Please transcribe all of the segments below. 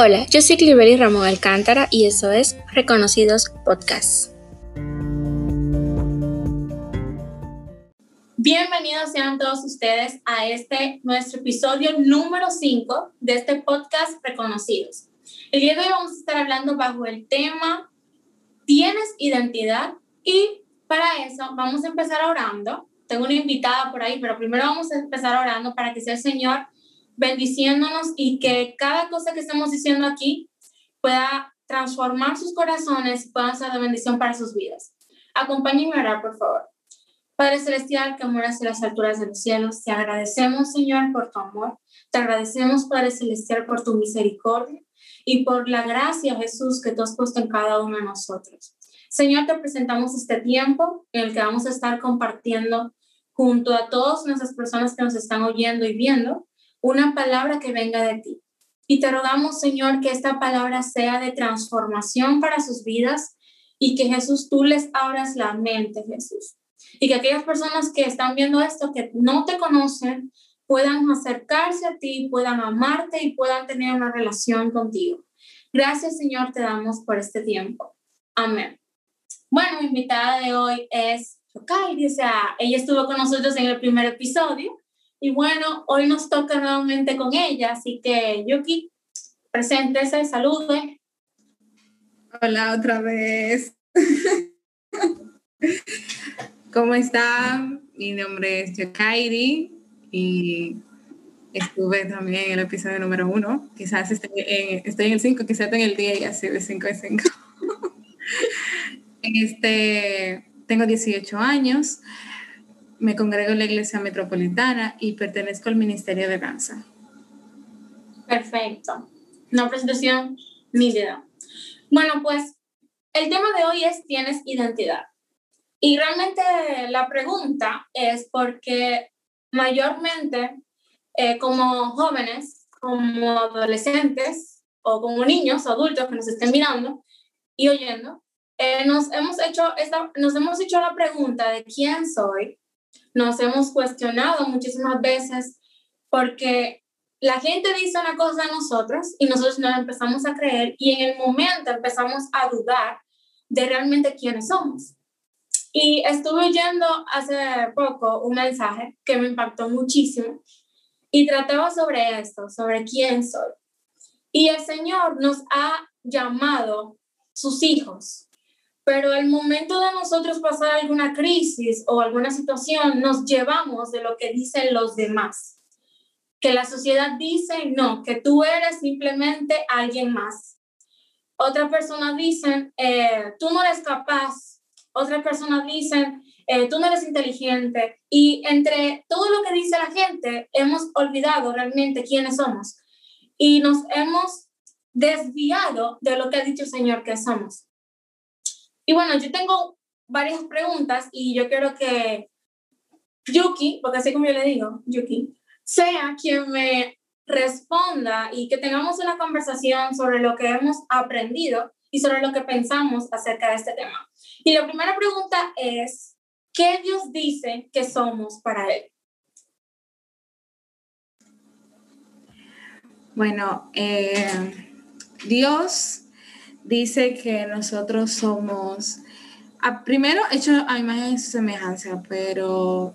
Hola, yo soy Clibeli Ramón Alcántara y eso es Reconocidos Podcasts. Bienvenidos sean todos ustedes a este nuestro episodio número 5 de este podcast Reconocidos. El día de hoy vamos a estar hablando bajo el tema ¿Tienes identidad? Y para eso vamos a empezar orando. Tengo una invitada por ahí, pero primero vamos a empezar orando para que sea el Señor bendiciéndonos y que cada cosa que estamos diciendo aquí pueda transformar sus corazones y pueda ser de bendición para sus vidas. Acompáñenme a orar, por favor. Padre Celestial, que moras en las alturas de los cielos, te agradecemos, Señor, por tu amor. Te agradecemos, Padre Celestial, por tu misericordia y por la gracia, Jesús, que tú has puesto en cada uno de nosotros. Señor, te presentamos este tiempo en el que vamos a estar compartiendo junto a todas nuestras personas que nos están oyendo y viendo una palabra que venga de ti. Y te rogamos, Señor, que esta palabra sea de transformación para sus vidas y que Jesús, tú les abras la mente, Jesús. Y que aquellas personas que están viendo esto, que no te conocen, puedan acercarse a ti, puedan amarte y puedan tener una relación contigo. Gracias, Señor, te damos por este tiempo. Amén. Bueno, mi invitada de hoy es Yokai, o sea, ella estuvo con nosotros en el primer episodio y bueno, hoy nos toca nuevamente con ella, así que Yuki, preséntese, salude. Hola otra vez. ¿Cómo están? Mi nombre es Yokairi y estuve también en el episodio número uno. Quizás estoy en, estoy en el cinco, quizás estoy en el día y así de cinco en cinco. este, tengo 18 años me congrego en la Iglesia Metropolitana y pertenezco al Ministerio de Danza. Perfecto. Una presentación nítida. Bueno, pues el tema de hoy es ¿tienes identidad? Y realmente la pregunta es porque mayormente eh, como jóvenes, como adolescentes o como niños adultos que nos estén mirando y oyendo, eh, nos, hemos hecho esta, nos hemos hecho la pregunta de quién soy nos hemos cuestionado muchísimas veces porque la gente dice una cosa a nosotros y nosotros nos empezamos a creer y en el momento empezamos a dudar de realmente quiénes somos. Y estuve oyendo hace poco un mensaje que me impactó muchísimo y trataba sobre esto, sobre quién soy. Y el Señor nos ha llamado sus hijos pero el momento de nosotros pasar alguna crisis o alguna situación, nos llevamos de lo que dicen los demás. Que la sociedad dice, no, que tú eres simplemente alguien más. Otra persona dicen, eh, tú no eres capaz. Otra persona dicen, eh, tú no eres inteligente. Y entre todo lo que dice la gente, hemos olvidado realmente quiénes somos. Y nos hemos desviado de lo que ha dicho el Señor que somos. Y bueno, yo tengo varias preguntas y yo quiero que Yuki, porque así como yo le digo, Yuki, sea quien me responda y que tengamos una conversación sobre lo que hemos aprendido y sobre lo que pensamos acerca de este tema. Y la primera pregunta es, ¿qué Dios dice que somos para Él? Bueno, eh, Dios dice que nosotros somos, primero hecho a imagen y semejanza, pero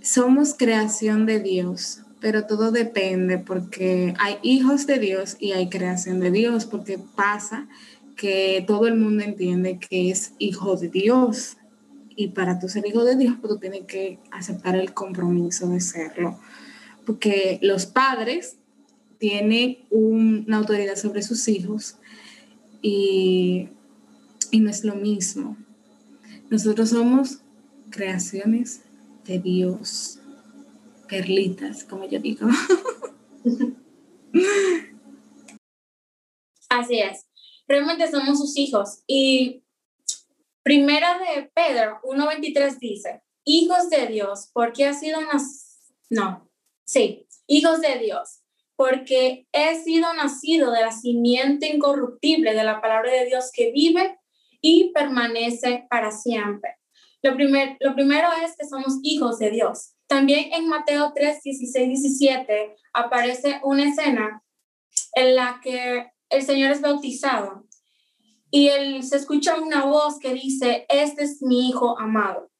somos creación de Dios, pero todo depende porque hay hijos de Dios y hay creación de Dios, porque pasa que todo el mundo entiende que es hijo de Dios. Y para tú ser hijo de Dios, pues tú tienes que aceptar el compromiso de serlo. Porque los padres tienen una autoridad sobre sus hijos, y, no es lo mismo. Nosotros somos creaciones de Dios, perlitas, como yo digo. Así es. Realmente somos sus hijos. Y primera de Pedro 1.23 dice, hijos de Dios, porque ha sido unas... No, sí, hijos de Dios, porque he sido nacido de la simiente incorruptible de la palabra de Dios que vive y permanece para siempre. Lo, primer, lo primero es que somos hijos de Dios. También en Mateo 3, 16, 17 aparece una escena en la que el Señor es bautizado y él, se escucha una voz que dice, este es mi hijo amado.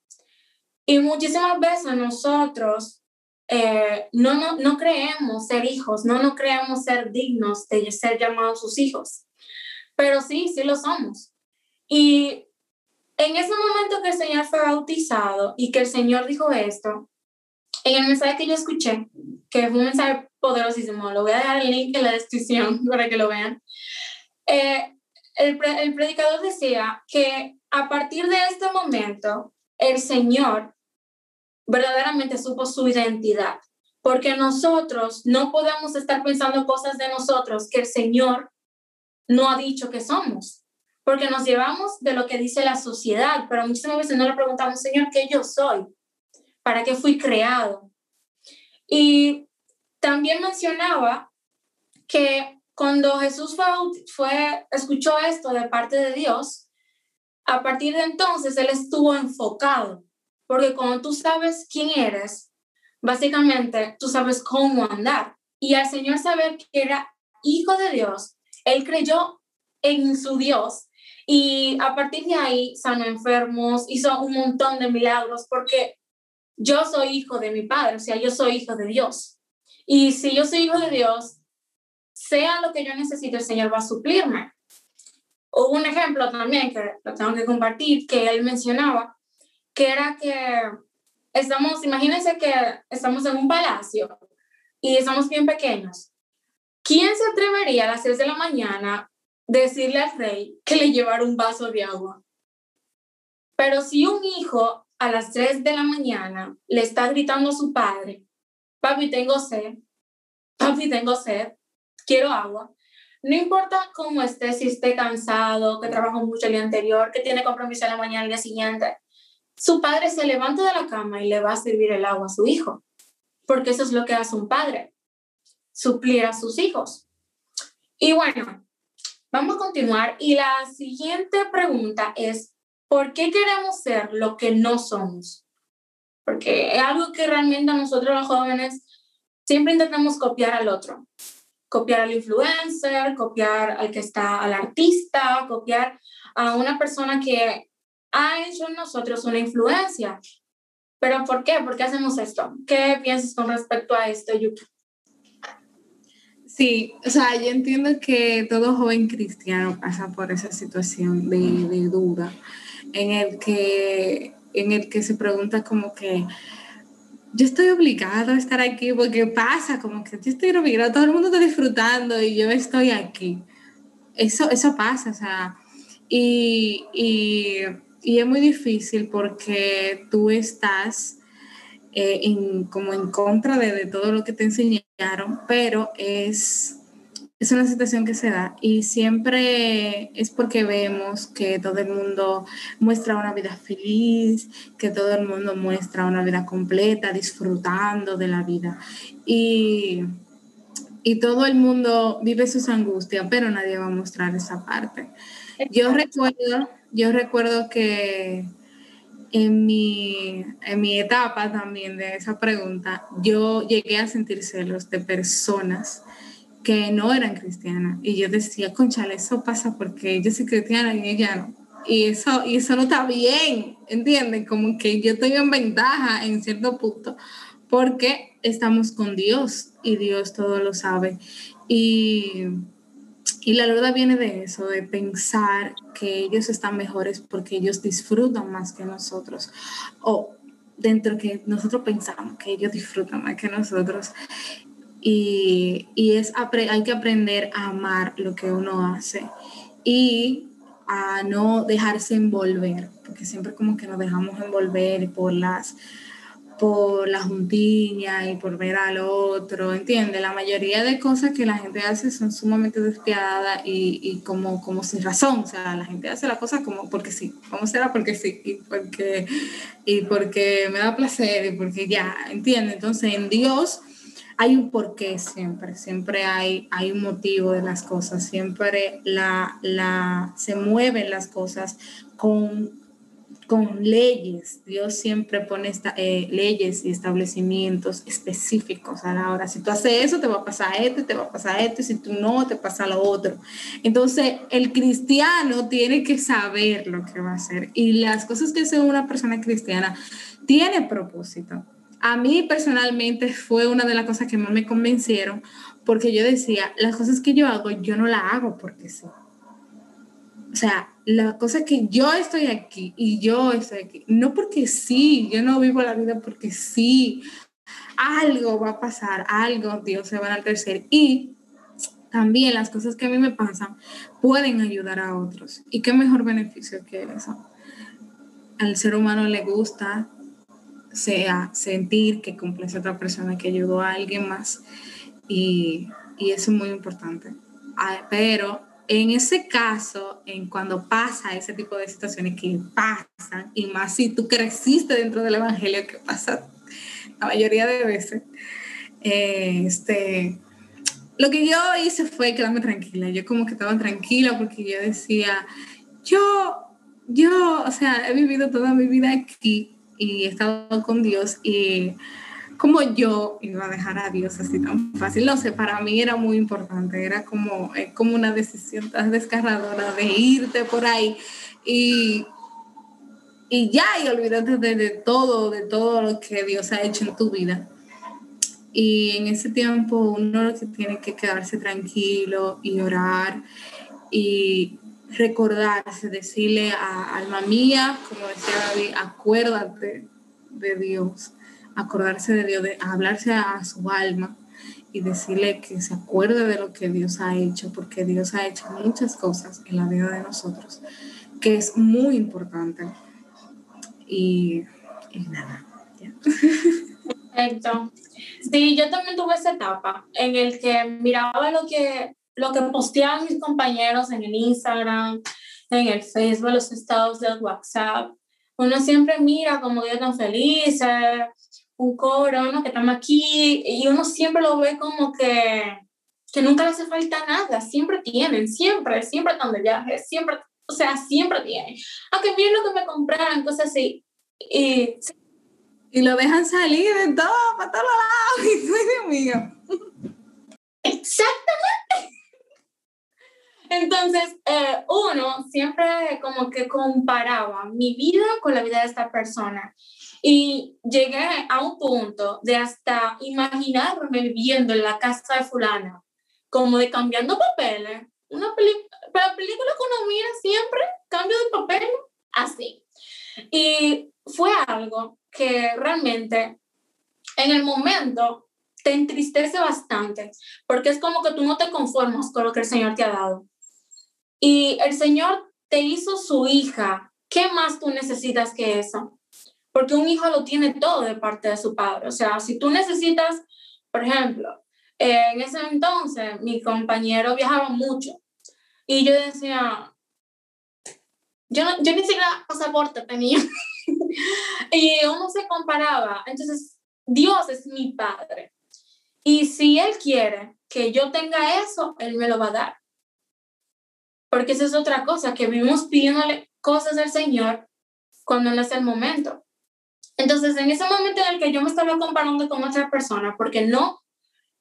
Y muchísimas veces nosotros eh, no, no, no creemos ser hijos, no no creemos ser dignos de ser llamados sus hijos, pero sí, sí lo somos. Y en ese momento que el Señor fue bautizado y que el Señor dijo esto, en el mensaje que yo escuché, que fue un mensaje poderosísimo, lo voy a dejar el link en la descripción para que lo vean, eh, el, el predicador decía que a partir de este momento, el Señor verdaderamente supo su identidad, porque nosotros no podemos estar pensando cosas de nosotros que el Señor no ha dicho que somos, porque nos llevamos de lo que dice la sociedad, pero muchas veces no le preguntamos, Señor, ¿qué yo soy? ¿Para qué fui creado? Y también mencionaba que cuando Jesús fue, fue, escuchó esto de parte de Dios, a partir de entonces él estuvo enfocado, porque cuando tú sabes quién eres, básicamente tú sabes cómo andar. Y al Señor saber que era hijo de Dios, él creyó en su Dios y a partir de ahí sanó enfermos, hizo un montón de milagros porque yo soy hijo de mi padre, o sea, yo soy hijo de Dios. Y si yo soy hijo de Dios, sea lo que yo necesite, el Señor va a suplirme. Hubo un ejemplo también que lo tengo que compartir, que él mencionaba, que era que estamos, imagínense que estamos en un palacio y estamos bien pequeños. ¿Quién se atrevería a las 6 de la mañana decirle al rey que le llevara un vaso de agua? Pero si un hijo a las 3 de la mañana le está gritando a su padre, papi, tengo sed, papi, tengo sed, quiero agua. No importa cómo esté, si esté cansado, que trabajó mucho el día anterior, que tiene compromiso en la mañana el día siguiente, su padre se levanta de la cama y le va a servir el agua a su hijo, porque eso es lo que hace un padre, suplir a sus hijos. Y bueno, vamos a continuar y la siguiente pregunta es, ¿por qué queremos ser lo que no somos? Porque es algo que realmente nosotros los jóvenes siempre intentamos copiar al otro copiar al influencer, copiar al que está, al artista, copiar a una persona que ha hecho en nosotros una influencia. ¿Pero por qué? ¿Por qué hacemos esto? ¿Qué piensas con respecto a esto, Yuki? Sí, o sea, yo entiendo que todo joven cristiano pasa por esa situación de, de duda, en el, que, en el que se pregunta como que, yo estoy obligado a estar aquí porque pasa, como que yo estoy obligado, todo el mundo está disfrutando y yo estoy aquí. Eso, eso pasa, o sea, y, y, y es muy difícil porque tú estás eh, en, como en contra de, de todo lo que te enseñaron, pero es es una situación que se da y siempre es porque vemos que todo el mundo muestra una vida feliz, que todo el mundo muestra una vida completa, disfrutando de la vida. Y, y todo el mundo vive sus angustias, pero nadie va a mostrar esa parte. Yo recuerdo, yo recuerdo que en mi, en mi etapa también de esa pregunta, yo llegué a sentir celos de personas que no eran cristianas. Y yo decía, conchale, eso pasa porque yo soy cristiana y ella no. Y eso, y eso no está bien, ¿entienden? Como que yo estoy en ventaja en cierto punto, porque estamos con Dios y Dios todo lo sabe. Y, y la duda viene de eso, de pensar que ellos están mejores porque ellos disfrutan más que nosotros. O dentro que nosotros pensamos que ellos disfrutan más que nosotros. Y, y es, hay que aprender a amar lo que uno hace y a no dejarse envolver, porque siempre como que nos dejamos envolver por las por la juntiña y por ver al otro, ¿entiendes? La mayoría de cosas que la gente hace son sumamente despiadadas y, y, como, como sin razón, o sea, la gente hace las cosas como porque sí, a hacerla porque sí, y porque, y porque me da placer y porque ya, ¿entiendes? Entonces en Dios hay un porqué siempre, siempre hay, hay un motivo de las cosas, siempre la, la, se mueven las cosas con, con leyes. Dios siempre pone esta, eh, leyes y establecimientos específicos a la hora. Si tú haces eso, te va a pasar esto, te va a pasar esto, y si tú no, te pasa lo otro. Entonces, el cristiano tiene que saber lo que va a hacer. Y las cosas que hace una persona cristiana tiene propósito. A mí personalmente fue una de las cosas que más me convencieron, porque yo decía, las cosas que yo hago, yo no las hago porque sí. O sea, la cosa que yo estoy aquí y yo estoy aquí, no porque sí, yo no vivo la vida porque sí, algo va a pasar, algo Dios se va a enaltecer y también las cosas que a mí me pasan pueden ayudar a otros. ¿Y qué mejor beneficio que eso? Al ser humano le gusta sea sentir que cumple a otra persona que ayudó a alguien más y, y eso es muy importante. Ah, pero en ese caso, en cuando pasa ese tipo de situaciones que pasan, y más si tú creciste dentro del Evangelio, que pasa la mayoría de veces, eh, este, lo que yo hice fue quedarme tranquila. Yo como que estaba tranquila porque yo decía, yo, yo, o sea, he vivido toda mi vida aquí y he estado con Dios y como yo iba a dejar a Dios así tan fácil. No sé, para mí era muy importante, era como, como una decisión tan desgarradora de irte por ahí y, y ya, y olvidarte de, de, todo, de todo lo que Dios ha hecho en tu vida. Y en ese tiempo uno lo que tiene que quedarse tranquilo y orar y recordarse, decirle a alma mía, como decía David, acuérdate de Dios acordarse de Dios, de hablarse a su alma y decirle que se acuerde de lo que Dios ha hecho, porque Dios ha hecho muchas cosas en la vida de nosotros, que es muy importante. Y, nada. Perfecto. Sí, yo también tuve esa etapa en el que miraba lo que, lo que posteaban mis compañeros en el Instagram, en el Facebook, los estados del WhatsApp. Uno siempre mira como que están felices, un coro, ¿no? Que estamos aquí y uno siempre lo ve como que, que nunca le hace falta nada, siempre tienen, siempre, siempre están de viaje, siempre, o sea, siempre tienen. Aunque miren lo que me compraron, cosas así. Y, y lo dejan salir de todo, para todos lados, y Dios mío. Exactamente. Entonces, eh, uno siempre como que comparaba mi vida con la vida de esta persona. Y llegué a un punto de hasta imaginarme viviendo en la casa de fulana, como de cambiando papeles. Una película que uno mira siempre, cambio de papel, así. Y fue algo que realmente en el momento te entristece bastante, porque es como que tú no te conformas con lo que el Señor te ha dado. Y el Señor te hizo su hija. ¿Qué más tú necesitas que eso? Porque un hijo lo tiene todo de parte de su padre. O sea, si tú necesitas, por ejemplo, en ese entonces mi compañero viajaba mucho y yo decía, yo, yo ni siquiera pasaporte tenía. y uno se comparaba. Entonces, Dios es mi padre. Y si Él quiere que yo tenga eso, Él me lo va a dar. Porque esa es otra cosa, que vivimos pidiéndole cosas al Señor cuando no es el momento. Entonces, en ese momento en el que yo me estaba comparando con otra persona, porque no,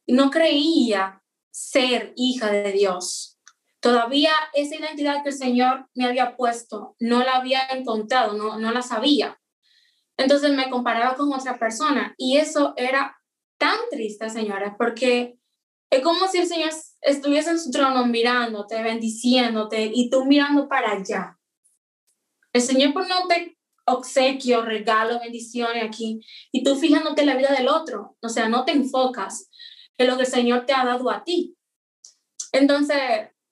no creía ser hija de Dios, todavía esa identidad que el Señor me había puesto, no la había encontrado, no, no la sabía. Entonces me comparaba con otra persona y eso era tan triste, señora, porque es como si el Señor estuviese en su trono mirándote, bendiciéndote y tú mirando para allá. El Señor pues no te obsequio, regalo, bendiciones aquí, y tú fijándote en la vida del otro, o sea, no te enfocas en lo que el Señor te ha dado a ti. Entonces,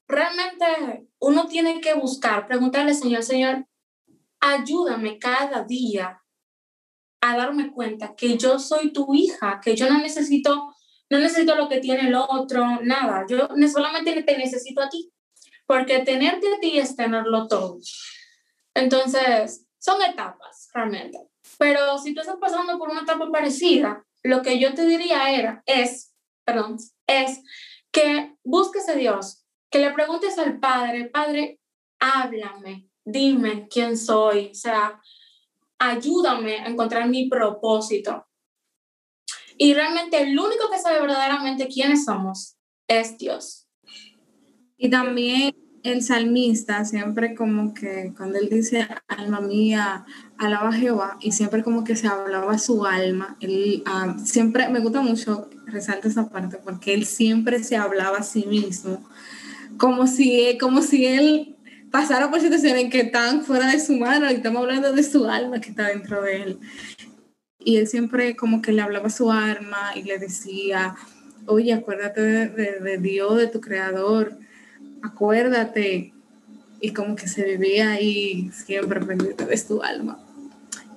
realmente uno tiene que buscar, preguntarle, Señor, Señor, ayúdame cada día a darme cuenta que yo soy tu hija, que yo no necesito, no necesito lo que tiene el otro, nada, yo solamente te necesito a ti, porque tenerte a ti es tenerlo todo. Entonces, son etapas, realmente. Pero si tú estás pasando por una etapa parecida, lo que yo te diría era, es, perdón, es que busques a Dios, que le preguntes al Padre, Padre, háblame, dime quién soy, o sea, ayúdame a encontrar mi propósito. Y realmente el único que sabe verdaderamente quiénes somos es Dios. Y también el salmista siempre como que cuando él dice alma mía, alaba a Jehová y siempre como que se hablaba su alma, él ah, siempre me gusta mucho resalta esa parte porque él siempre se hablaba a sí mismo como si como si él pasara por situaciones que están fuera de su mano y estamos hablando de su alma que está dentro de él. Y él siempre como que le hablaba a su alma y le decía, oye, acuérdate de, de Dios, de tu creador, acuérdate. Y como que se vivía ahí siempre pendiente de su alma.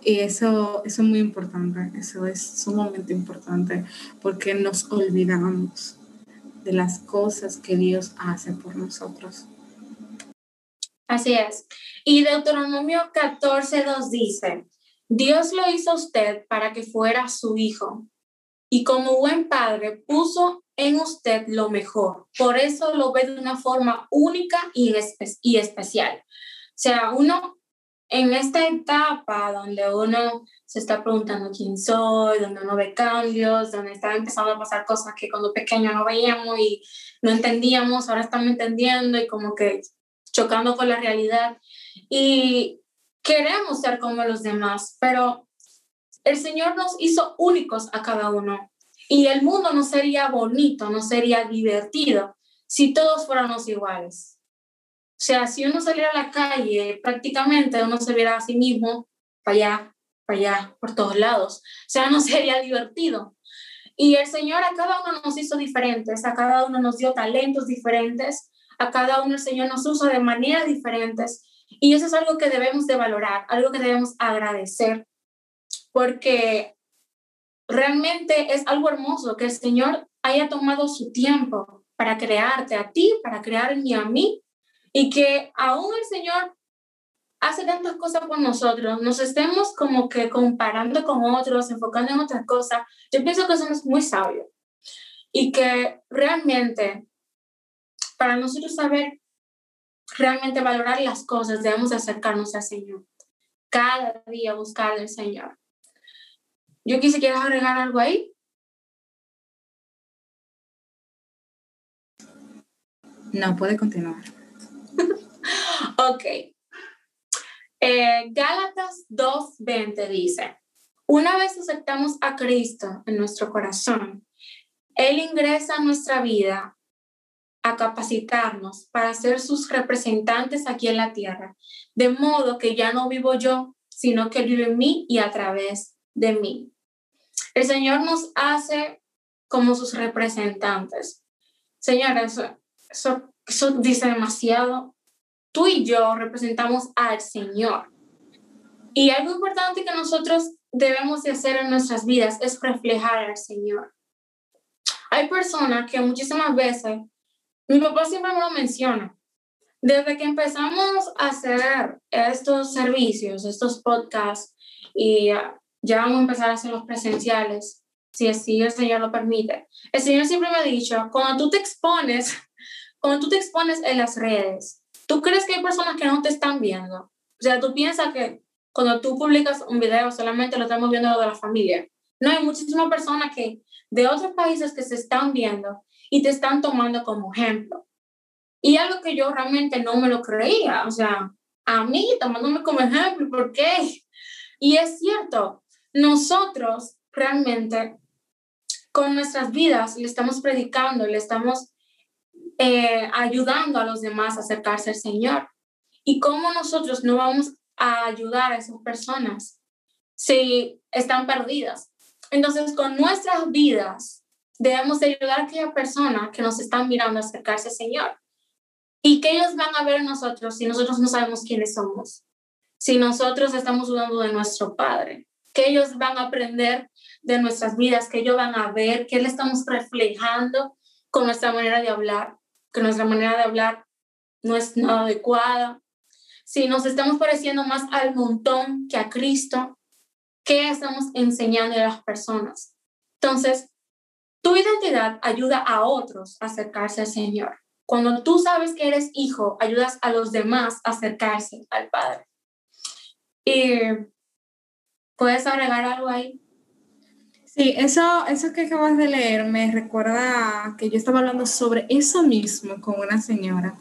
Y eso, eso es muy importante, eso es sumamente importante porque nos olvidamos de las cosas que Dios hace por nosotros. Así es. Y Deuteronomio 14.2 dice, Dios lo hizo a usted para que fuera su hijo y como buen padre puso en usted lo mejor. Por eso lo ve de una forma única y, y especial. O sea, uno en esta etapa donde uno se está preguntando quién soy, donde uno ve cambios, donde está empezando a pasar cosas que cuando pequeño no veíamos y no entendíamos, ahora estamos entendiendo y como que chocando con la realidad. Y queremos ser como los demás, pero el Señor nos hizo únicos a cada uno. Y el mundo no sería bonito, no sería divertido si todos fuéramos iguales. O sea, si uno saliera a la calle, prácticamente uno se viera a sí mismo para allá, para allá, por todos lados. O sea, no sería divertido. Y el Señor a cada uno nos hizo diferentes, a cada uno nos dio talentos diferentes, a cada uno el Señor nos usa de maneras diferentes. Y eso es algo que debemos de valorar, algo que debemos agradecer, porque realmente es algo hermoso que el Señor haya tomado su tiempo para crearte a ti, para crearme a mí, y que aún el Señor hace tantas cosas por nosotros, nos estemos como que comparando con otros, enfocando en otras cosas. Yo pienso que eso es muy sabio y que realmente para nosotros saber realmente valorar las cosas, debemos acercarnos al Señor. Cada día buscar al Señor. Yo quise, ¿quieres agregar algo ahí? No, puede continuar. ok. Eh, Gálatas 2.20 dice, una vez aceptamos a Cristo en nuestro corazón, Él ingresa a nuestra vida a capacitarnos para ser sus representantes aquí en la tierra, de modo que ya no vivo yo, sino que vive en mí y a través de mí. El Señor nos hace como sus representantes. Señora, eso, eso, dice demasiado. Tú y yo representamos al Señor. Y algo importante que nosotros debemos de hacer en nuestras vidas es reflejar al Señor. Hay personas que muchísimas veces mi papá siempre me lo menciona. Desde que empezamos a hacer estos servicios, estos podcasts, y ya vamos a empezar a hacer los presenciales, si así el Señor lo permite. El Señor siempre me ha dicho, cuando tú te expones, cuando tú te expones en las redes, ¿tú crees que hay personas que no te están viendo? O sea, tú piensas que cuando tú publicas un video solamente lo estamos viendo de la familia. No, hay muchísimas personas que de otros países que se están viendo y te están tomando como ejemplo. Y algo que yo realmente no me lo creía, o sea, a mí tomándome como ejemplo, ¿por qué? Y es cierto, nosotros realmente con nuestras vidas le estamos predicando, le estamos eh, ayudando a los demás a acercarse al Señor. ¿Y cómo nosotros no vamos a ayudar a esas personas si están perdidas? Entonces, con nuestras vidas, debemos ayudar a aquella persona que nos están mirando a acercarse al Señor. ¿Y que ellos van a ver en nosotros si nosotros no sabemos quiénes somos? Si nosotros estamos dudando de nuestro Padre. Que ellos van a aprender de nuestras vidas, que ellos van a ver que le estamos reflejando con nuestra manera de hablar, que nuestra manera de hablar no es nada adecuada. Si nos estamos pareciendo más al montón que a Cristo, ¿qué estamos enseñando a las personas? Entonces, tu identidad ayuda a otros a acercarse al Señor. Cuando tú sabes que eres hijo, ayudas a los demás a acercarse al Padre. Y ¿Puedes agregar algo ahí? Sí, eso, eso que acabas de leer me recuerda que yo estaba hablando sobre eso mismo con una señora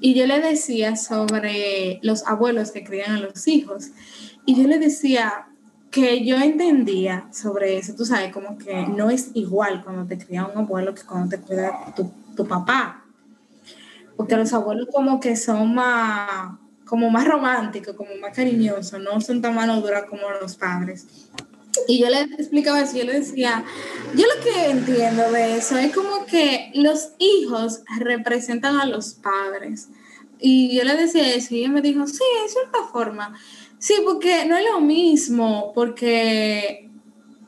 y yo le decía sobre los abuelos que crían a los hijos y yo le decía que yo entendía sobre eso, tú sabes, como que no es igual cuando te cría un abuelo que cuando te cuida tu, tu papá, porque los abuelos como que son más, como más románticos, como más cariñosos, no son tan mano dura como los padres. Y yo le explicaba eso, yo le decía, yo lo que entiendo de eso es como que los hijos representan a los padres. Y yo le decía eso y ella me dijo, sí, de cierta forma. Sí, porque no es lo mismo, porque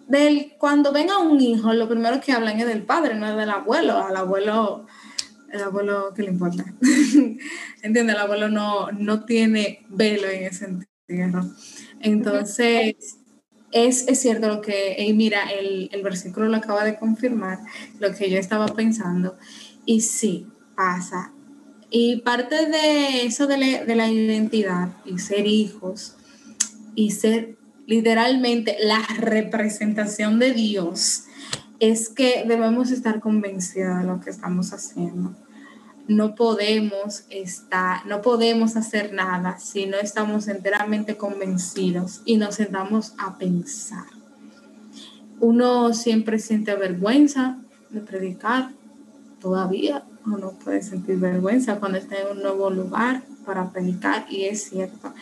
del, cuando venga un hijo, lo primero que hablan es del padre, no es del abuelo. Al abuelo, el abuelo, ¿qué le importa? ¿Entiendes? El abuelo no, no tiene velo en ese entierro. Entonces es, cierto lo que, y mira, el, el, versículo lo acaba de confirmar, lo que yo estaba pensando, y sí, pasa. Y parte de eso de la, de la identidad y ser hijos y ser literalmente la representación de Dios es que debemos estar convencidos de lo que estamos haciendo no podemos no podemos hacer nada si no estamos enteramente convencidos y nos sentamos a pensar. Uno siempre siente vergüenza de predicar, todavía uno puede sentir vergüenza cuando está en un nuevo lugar para predicar y es cierto.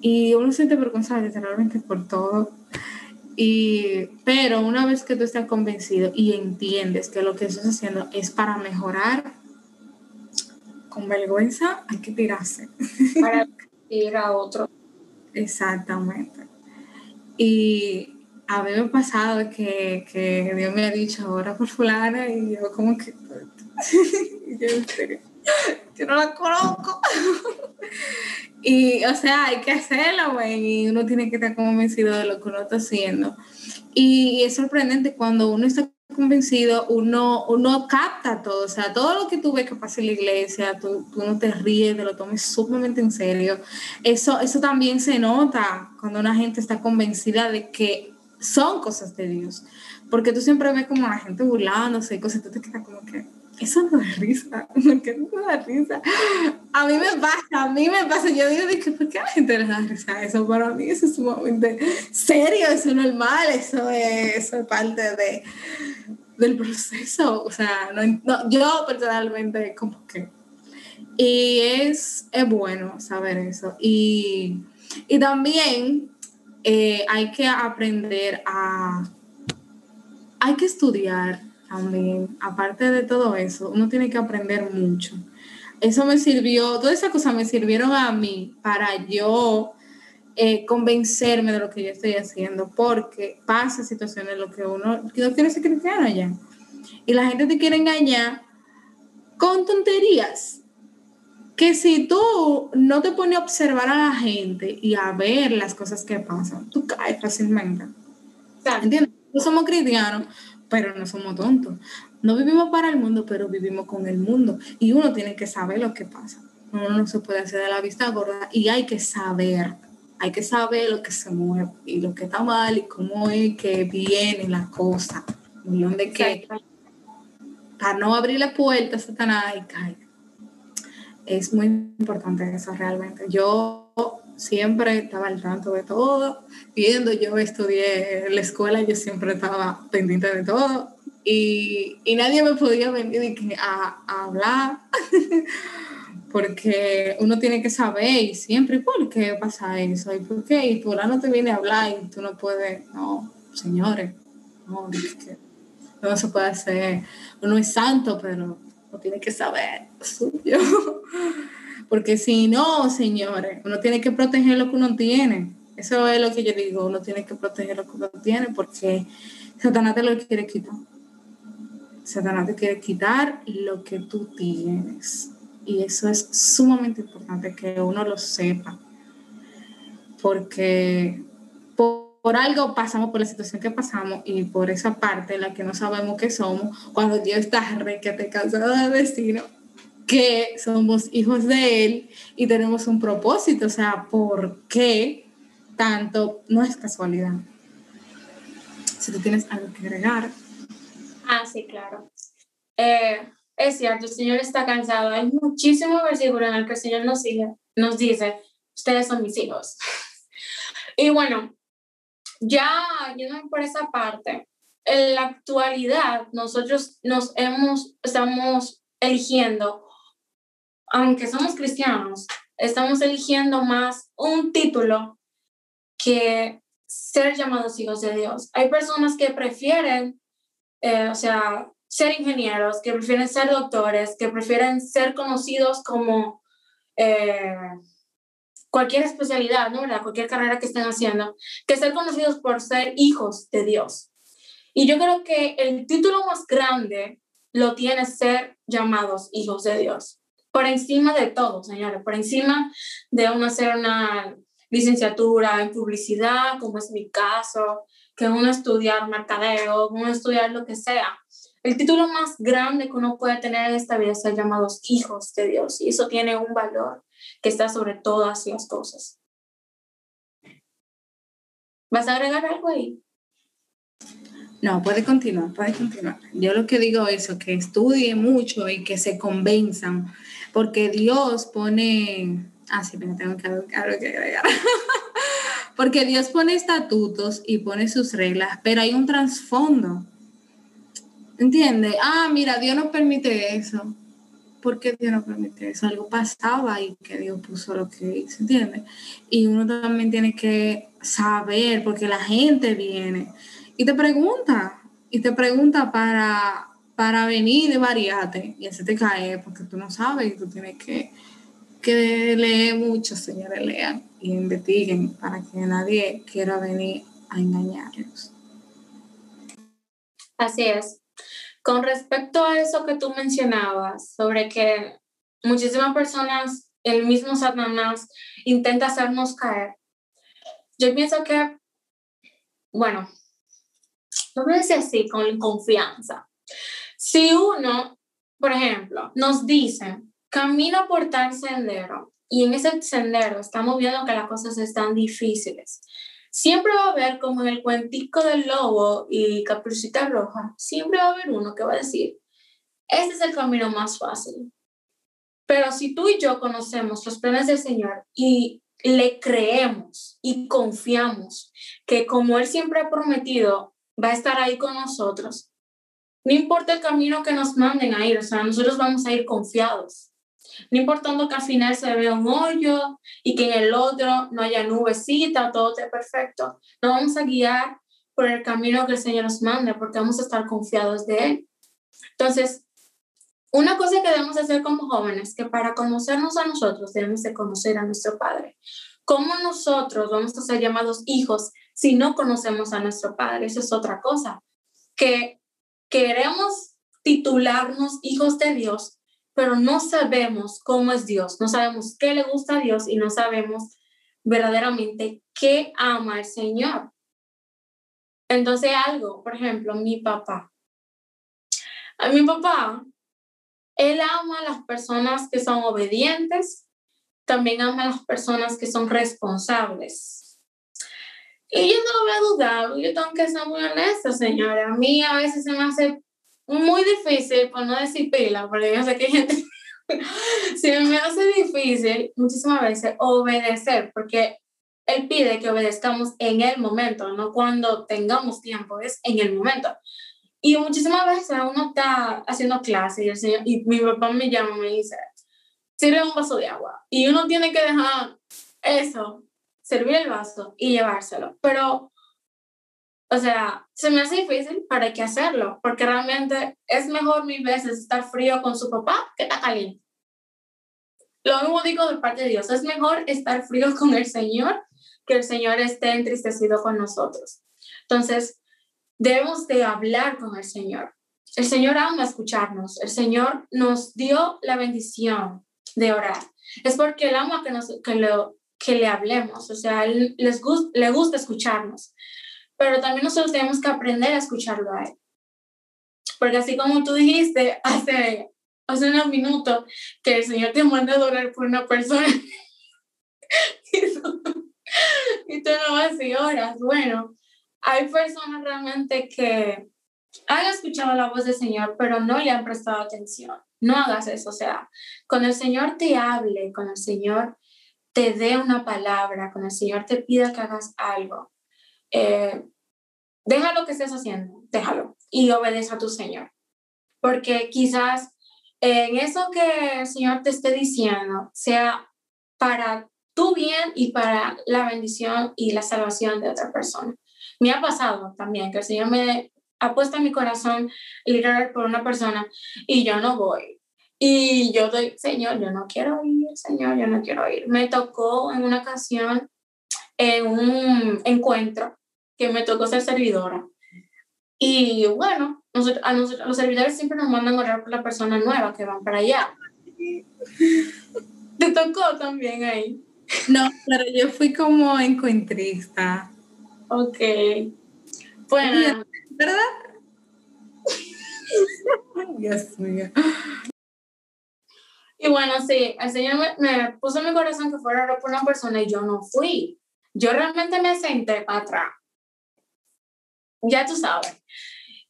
Y uno siente vergüenza literalmente por todo. Y, pero una vez que tú estás convencido y entiendes que lo que estás haciendo es para mejorar con vergüenza hay que tirarse. Para ir a otro. Exactamente. Y a mí me ha pasado que, que Dios me ha dicho ahora por fulana y yo como que yo, yo no la conozco. y o sea, hay que hacerlo, güey, y uno tiene que estar convencido de lo que uno está haciendo. Y es sorprendente cuando uno está convencido, uno, uno capta todo, o sea, todo lo que tú ves que pasa en la iglesia, tú, tú no te ríes, te lo tomes sumamente en serio. Eso, eso también se nota cuando una gente está convencida de que son cosas de Dios, porque tú siempre ves como la gente burlándose y cosas, tú te quedas como que, eso no da risa, porque no da risa. A mí me pasa, a mí me pasa, yo digo, ¿por qué la gente le da risa eso? Para mí eso es sumamente serio, eso es normal, eso es, eso es parte de, del proceso, o sea, no, yo personalmente como que... Y es, es bueno saber eso. Y, y también eh, hay que aprender a... Hay que estudiar también, aparte de todo eso, uno tiene que aprender mucho. Eso me sirvió, todas esas cosas me sirvieron a mí para yo eh, convencerme de lo que yo estoy haciendo, porque pasa situaciones en las que uno no quiere ser cristiano ya. Y la gente te quiere engañar con tonterías. Que si tú no te pones a observar a la gente y a ver las cosas que pasan, tú caes fácilmente. ¿Entiendes? No somos cristianos, pero no somos tontos. No vivimos para el mundo, pero vivimos con el mundo. Y uno tiene que saber lo que pasa. Uno no se puede hacer de la vista gorda y hay que saber. Hay que saber lo que se mueve y lo que está mal y cómo es que viene la cosa. Y dónde que para no abrir la puerta a Satanás y caer. Es muy importante eso realmente. Yo siempre estaba al tanto de todo, viendo, yo estudié en la escuela, yo siempre estaba pendiente de todo y, nadie me podía venir a, hablar porque uno tiene que saber y siempre, ¿por qué pasa eso? ¿Y por qué? Y por no te viene a hablar y tú no puedes, no, señores, no, no se puede hacer, uno es santo, pero no tiene que saber suyo. Porque si no, señores, uno tiene que proteger lo que uno tiene. Eso es lo que yo digo, uno tiene que proteger lo que uno tiene porque Satanás te lo quiere quitar. Satanás te quiere quitar lo que tú tienes. Y eso es sumamente importante que uno lo sepa. Porque por, algo pasamos por la situación que pasamos y por esa parte en la que no sabemos qué somos, cuando Dios está re que te cansado de destino, que somos hijos de Él y tenemos un propósito, o sea, ¿por qué tanto, no es casualidad. Si tú tienes algo que agregar. Ah, sí, claro. Eh, es cierto, el Señor está cansado. Hay muchísimos versículos en el que el Señor nos, dice, nos dice, ustedes son mis hijos. y bueno, ya yendo por esa parte, en la actualidad nosotros nos hemos, estamos eligiendo, aunque somos cristianos, estamos eligiendo más un título que ser llamados hijos de Dios. Hay personas que prefieren, eh, o sea, ser ingenieros, que prefieren ser doctores, que prefieren ser conocidos como eh, cualquier especialidad, ¿no? Cualquier carrera que estén haciendo, que ser conocidos por ser hijos de Dios. Y yo creo que el título más grande lo tiene ser llamados hijos de Dios. Por encima de todo, señores, por encima de uno hacer una licenciatura en publicidad, como es mi caso, que uno estudiar mercadeo, uno estudiar lo que sea. El título más grande que uno puede tener en esta vida es ser llamados hijos de Dios y eso tiene un valor que está sobre todas las cosas. ¿Vas a agregar algo ahí? No, puede continuar, puede continuar. Yo lo que digo es que estudien mucho y que se convenzan, porque Dios pone, ah, sí, tengo que, algo que agregar. porque Dios pone estatutos y pone sus reglas, pero hay un trasfondo. ¿Entiendes? Ah, mira, Dios no permite eso. ¿Por qué Dios no permite eso? Algo pasaba y que Dios puso lo que hizo, ¿entiendes? Y uno también tiene que saber, porque la gente viene y te pregunta, y te pregunta para, para venir de variate y te cae porque tú no sabes y tú tienes que, que leer mucho, señores, lean y investiguen para que nadie quiera venir a engañarlos. Así es. Con respecto a eso que tú mencionabas, sobre que muchísimas personas, el mismo Satanás, intenta hacernos caer, yo pienso que, bueno, no me decir así, con confianza. Si uno, por ejemplo, nos dice, camina por tal sendero y en ese sendero estamos viendo que las cosas están difíciles, siempre va a haber como en el cuentico del lobo y caperucita roja, siempre va a haber uno que va a decir, ese es el camino más fácil. Pero si tú y yo conocemos los planes del Señor y le creemos y confiamos que como Él siempre ha prometido, va a estar ahí con nosotros. No importa el camino que nos manden a ir, o sea, nosotros vamos a ir confiados. No importando que al final se vea un hoyo y que en el otro no haya nubecita, todo esté perfecto. Nos vamos a guiar por el camino que el Señor nos mande porque vamos a estar confiados de Él. Entonces, una cosa que debemos hacer como jóvenes, que para conocernos a nosotros debemos de conocer a nuestro Padre. ¿Cómo nosotros vamos a ser llamados hijos si no conocemos a nuestro Padre? Eso es otra cosa. Que queremos titularnos hijos de Dios, pero no sabemos cómo es Dios, no sabemos qué le gusta a Dios y no sabemos verdaderamente qué ama el Señor. Entonces algo, por ejemplo, mi papá. A mi papá, él ama a las personas que son obedientes, también ama a las personas que son responsables. Y yo no voy a dudar, yo tengo que ser muy honesta, señora. A mí a veces se me hace muy difícil, por no decir pila, porque yo sé que hay gente, se me hace difícil muchísimas veces obedecer, porque él pide que obedezcamos en el momento, no cuando tengamos tiempo, es en el momento. Y muchísimas veces uno está haciendo clase y, el señor, y mi papá me llama y me dice, sirve un vaso de agua. Y uno tiene que dejar eso, servir el vaso y llevárselo. Pero, o sea, se me hace difícil para qué hacerlo, porque realmente es mejor mil veces estar frío con su papá que estar caliente. Lo mismo digo de parte de Dios, es mejor estar frío con el Señor que el Señor esté entristecido con nosotros. Entonces, debemos de hablar con el Señor. El Señor ama escucharnos. El Señor nos dio la bendición de orar. Es porque Él ama que, nos, que, lo, que le hablemos, o sea, les le gusta escucharnos, pero también nosotros tenemos que aprender a escucharlo a Él. Porque así como tú dijiste hace, hace unos minutos que el Señor te manda a orar por una persona y tú no vas y oras. Bueno, hay personas realmente que han escuchado la voz del Señor, pero no le han prestado atención. No hagas eso, o sea, cuando el Señor te hable, cuando el Señor te dé una palabra, cuando el Señor te pida que hagas algo, eh, deja lo que estés haciendo, déjalo y obedece a tu Señor. Porque quizás en eso que el Señor te esté diciendo sea para tu bien y para la bendición y la salvación de otra persona. Me ha pasado también que el Señor me ha puesto en mi corazón ir por una persona y yo no voy. Y yo doy, Señor, yo no quiero ir, Señor, yo no quiero ir. Me tocó en una ocasión, en un encuentro, que me tocó ser servidora. Y bueno, a, los servidores siempre nos mandan a orar por la persona nueva que van para allá. ¿Te tocó también ahí? No, pero yo fui como encuentrista. Ok. Bueno. ¿Verdad? Dios mío. Y bueno, sí, el Señor me, puso en mi corazón que fuera a orar por una persona y yo no fui. Yo realmente me senté para atrás. Ya tú sabes.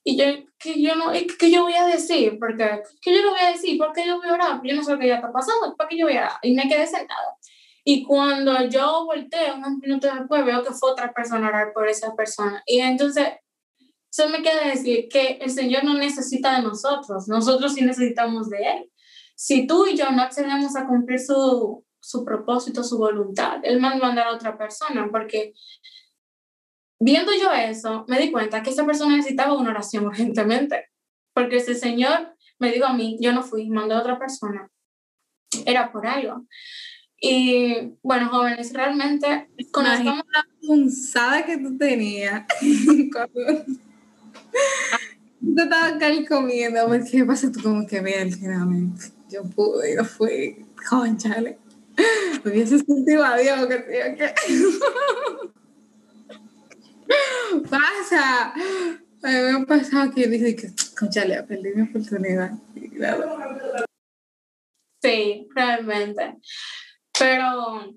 Y yo, que yo no, ¿qué yo voy a decir? Porque, ¿qué yo no voy a decir? ¿Por qué yo voy a orar? Yo no sé lo que ya está pasando, ¿para qué yo voy a orar? Y me quedé sentada. Y cuando yo volteo unos minutos después, veo que fue otra persona orar por esa persona. Y entonces, eso me queda decir que el Señor no necesita de nosotros, nosotros sí necesitamos de Él. Si tú y yo no accedemos a cumplir su, su propósito, su voluntad, Él va a mandar a otra persona, porque viendo yo eso, me di cuenta que esa persona necesitaba una oración urgentemente, porque ese Señor me dijo a mí, yo no fui, mandó a otra persona, era por algo. Y bueno, jóvenes, realmente conozcamos la punzada que tú tenías cuando te estabas comiendo, porque pasa tú como que finalmente. Yo pude, yo fui, conchale. Hubiese sentido a Dios que que. pasa. Me ha pasado que dice que, conchale, perdí mi oportunidad. Sí, realmente. Pero,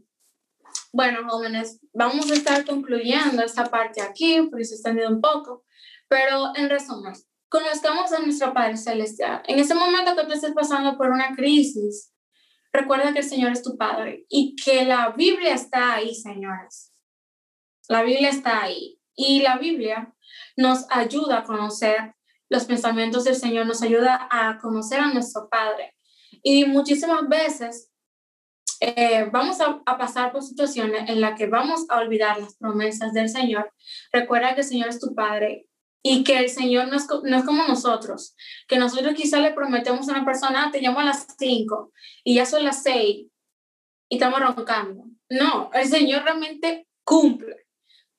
bueno, jóvenes, vamos a estar concluyendo esta parte aquí, porque se extendido un poco. Pero, en resumen, conozcamos a nuestro Padre Celestial. En ese momento que tú estés pasando por una crisis, recuerda que el Señor es tu Padre y que la Biblia está ahí, señores. La Biblia está ahí. Y la Biblia nos ayuda a conocer los pensamientos del Señor, nos ayuda a conocer a nuestro Padre. Y muchísimas veces eh, vamos a, pasar por situaciones en las que vamos a olvidar las promesas del Señor. Recuerda que el Señor es tu Padre y que el Señor no es, no es como nosotros, que nosotros quizá le prometemos a una persona, ah, te llamo a las 5 y ya son las 6 y estamos roncando. No, el Señor realmente cumple,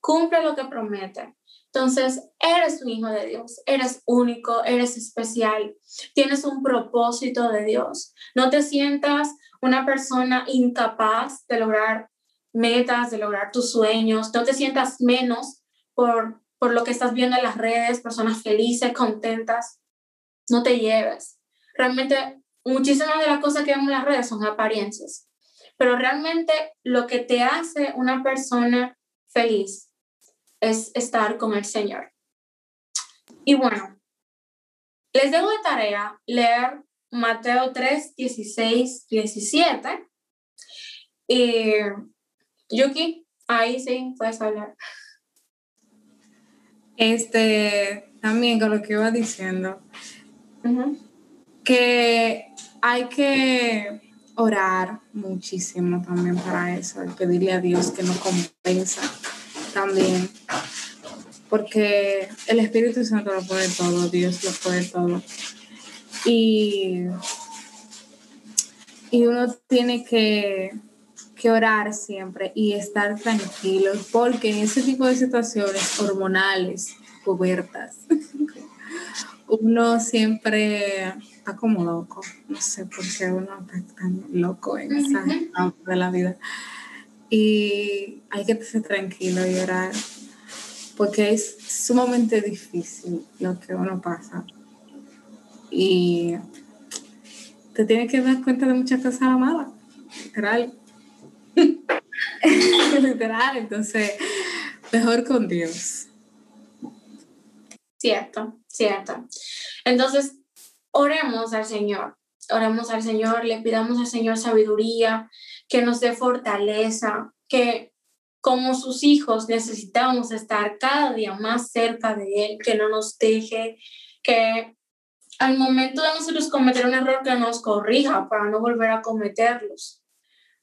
cumple lo que promete. Entonces, eres un hijo de Dios, eres único, eres especial, tienes un propósito de Dios. No te sientas una persona incapaz de lograr metas, de lograr tus sueños, no te sientas menos por, por lo que estás viendo en las redes, personas felices, contentas, no te lleves. Realmente, muchísimas de las cosas que vemos en las redes son apariencias, pero realmente lo que te hace una persona feliz es estar con el Señor. Y bueno, les dejo de tarea leer Mateo 3, 16, 17. Y Yuki, ahí sí, puedes hablar. Este, también con lo que iba diciendo, que hay que orar muchísimo también para eso, y pedirle a Dios que nos compensa también, porque el Espíritu Santo lo puede todo, Dios lo puede todo. Y, y uno tiene que, que orar siempre y estar tranquilo, porque en ese tipo de situaciones hormonales, cubiertas, uno siempre está como loco. No sé por qué uno está tan loco en esa etapa de la vida. Y hay que estar tranquilo y orar, porque es sumamente difícil lo que uno pasa y te tienes que dar cuenta de muchas cosas malas, literal. literal, entonces mejor con Dios. Cierto, cierto. Entonces, oremos al Señor, oremos al Señor, le pidamos al Señor sabiduría, que nos dé fortaleza, que como sus hijos necesitamos estar cada día más cerca de Él, que no nos deje, que al momento de nosotros cometer un error que nos corrija para no volver a cometerlos.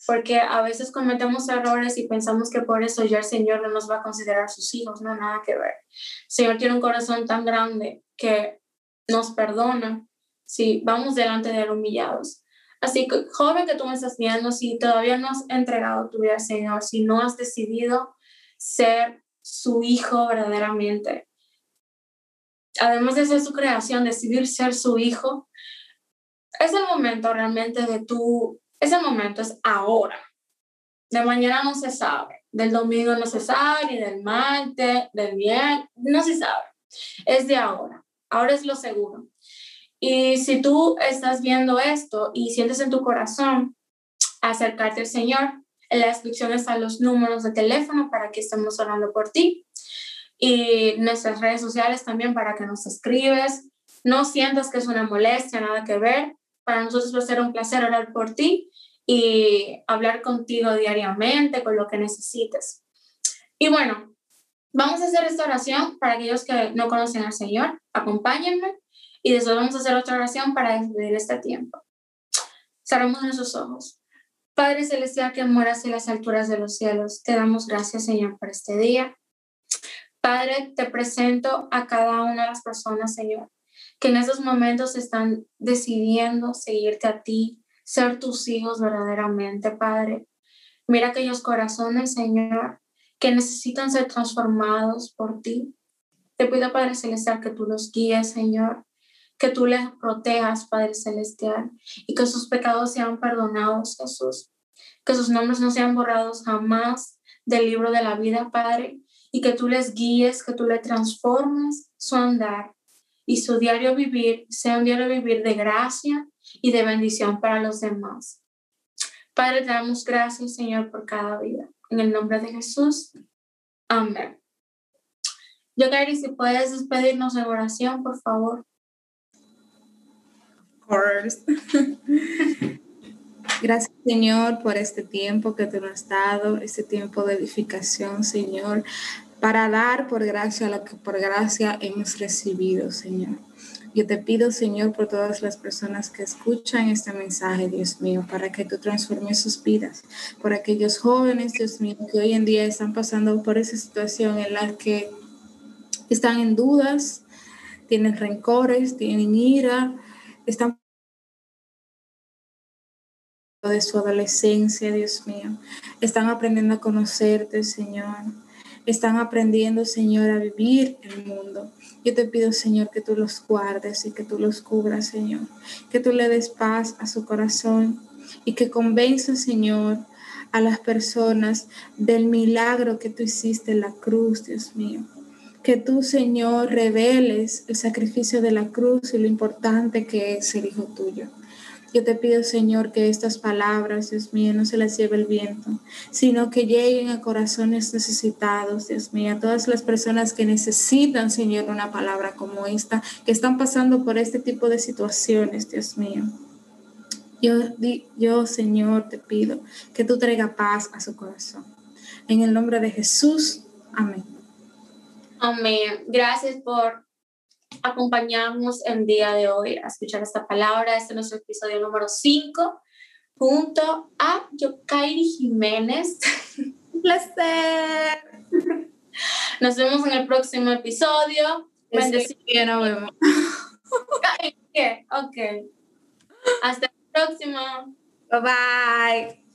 Porque a veces cometemos errores y pensamos que por eso ya el Señor no nos va a considerar sus hijos, no, nada que ver. El Señor tiene un corazón tan grande que nos perdona si vamos delante de él humillados. Así que, joven que tú me estás viendo, si todavía no has entregado tu vida al Señor, si no has decidido ser su hijo verdaderamente, además de ser su creación, decidir ser su hijo, es el momento realmente de tu, es el momento, es ahora. De mañana no se sabe, del domingo no se sabe, ni del martes, del viernes, no se sabe. Es de ahora, ahora es lo seguro. Y si tú estás viendo esto y sientes en tu corazón acercarte al Señor, en la descripción están los números de teléfono para que estemos orando por ti y nuestras redes sociales también para que nos escribes. No sientas que es una molestia, nada que ver. Para nosotros va a ser un placer orar por ti y hablar contigo diariamente con lo que necesites. Y bueno, vamos a hacer esta oración para aquellos que no conocen al Señor. Acompáñenme y después vamos a hacer otra oración para despedir este tiempo. Cerramos nuestros ojos. Padre Celestial que moras en las alturas de los cielos, te damos gracias, Señor, por este día. Padre, te presento a cada una de las personas, Señor, que en estos momentos están decidiendo seguirte a ti, ser tus hijos verdaderamente, Padre. Mira aquellos corazones, Señor, que necesitan ser transformados por ti. Te pido, Padre Celestial, que tú los guíes, Señor, que tú les protejas, Padre Celestial, y que sus pecados sean perdonados, Jesús, que sus nombres no sean borrados jamás del libro de la vida, Padre, y que tú les guíes, que tú le transformes su andar y su diario vivir sea un diario vivir de gracia y de bendición para los demás. Padre, damos gracias, Señor, por cada vida. En el nombre de Jesús. Amén. Yo, Gary, si puedes despedirnos en oración, por favor. Gracias, Señor, por este tiempo que te has dado, este tiempo de edificación, Señor, para dar por gracia lo que por gracia hemos recibido, Señor. Yo te pido, Señor, por todas las personas que escuchan este mensaje, Dios mío, para que tú transformes sus vidas, por aquellos jóvenes, Dios mío, que hoy en día están pasando por esa situación en la que están en dudas, tienen rencores, tienen ira, están de su adolescencia, Dios mío. Están aprendiendo a conocerte, Señor. Están aprendiendo, Señor, a vivir el mundo. Yo te pido, Señor, que tú los guardes y que tú los cubras, Señor. Que tú le des paz a su corazón y que convenzas, Señor, a las personas del milagro que tú hiciste en la cruz, Dios mío. Que tú, Señor, reveles el sacrificio de la cruz y lo importante que es el Hijo tuyo. Yo te pido, Señor, que estas palabras, Dios mío, no se las lleve el viento, sino que lleguen a corazones necesitados, Dios mío, a todas las personas que necesitan, Señor, una palabra como esta, que están pasando por este tipo de situaciones, Dios mío. Yo, yo, Señor, te pido que tú traiga paz a su corazón. En el nombre de Jesús, amén. Amén. Gracias por acompañarnos el día de hoy a escuchar esta palabra. Este es nuestro episodio número 5 junto a Yokairi Jiménez. Un placer. Nos vemos en el próximo episodio. Sí, nos vemos. ok. Hasta el próximo. Bye bye.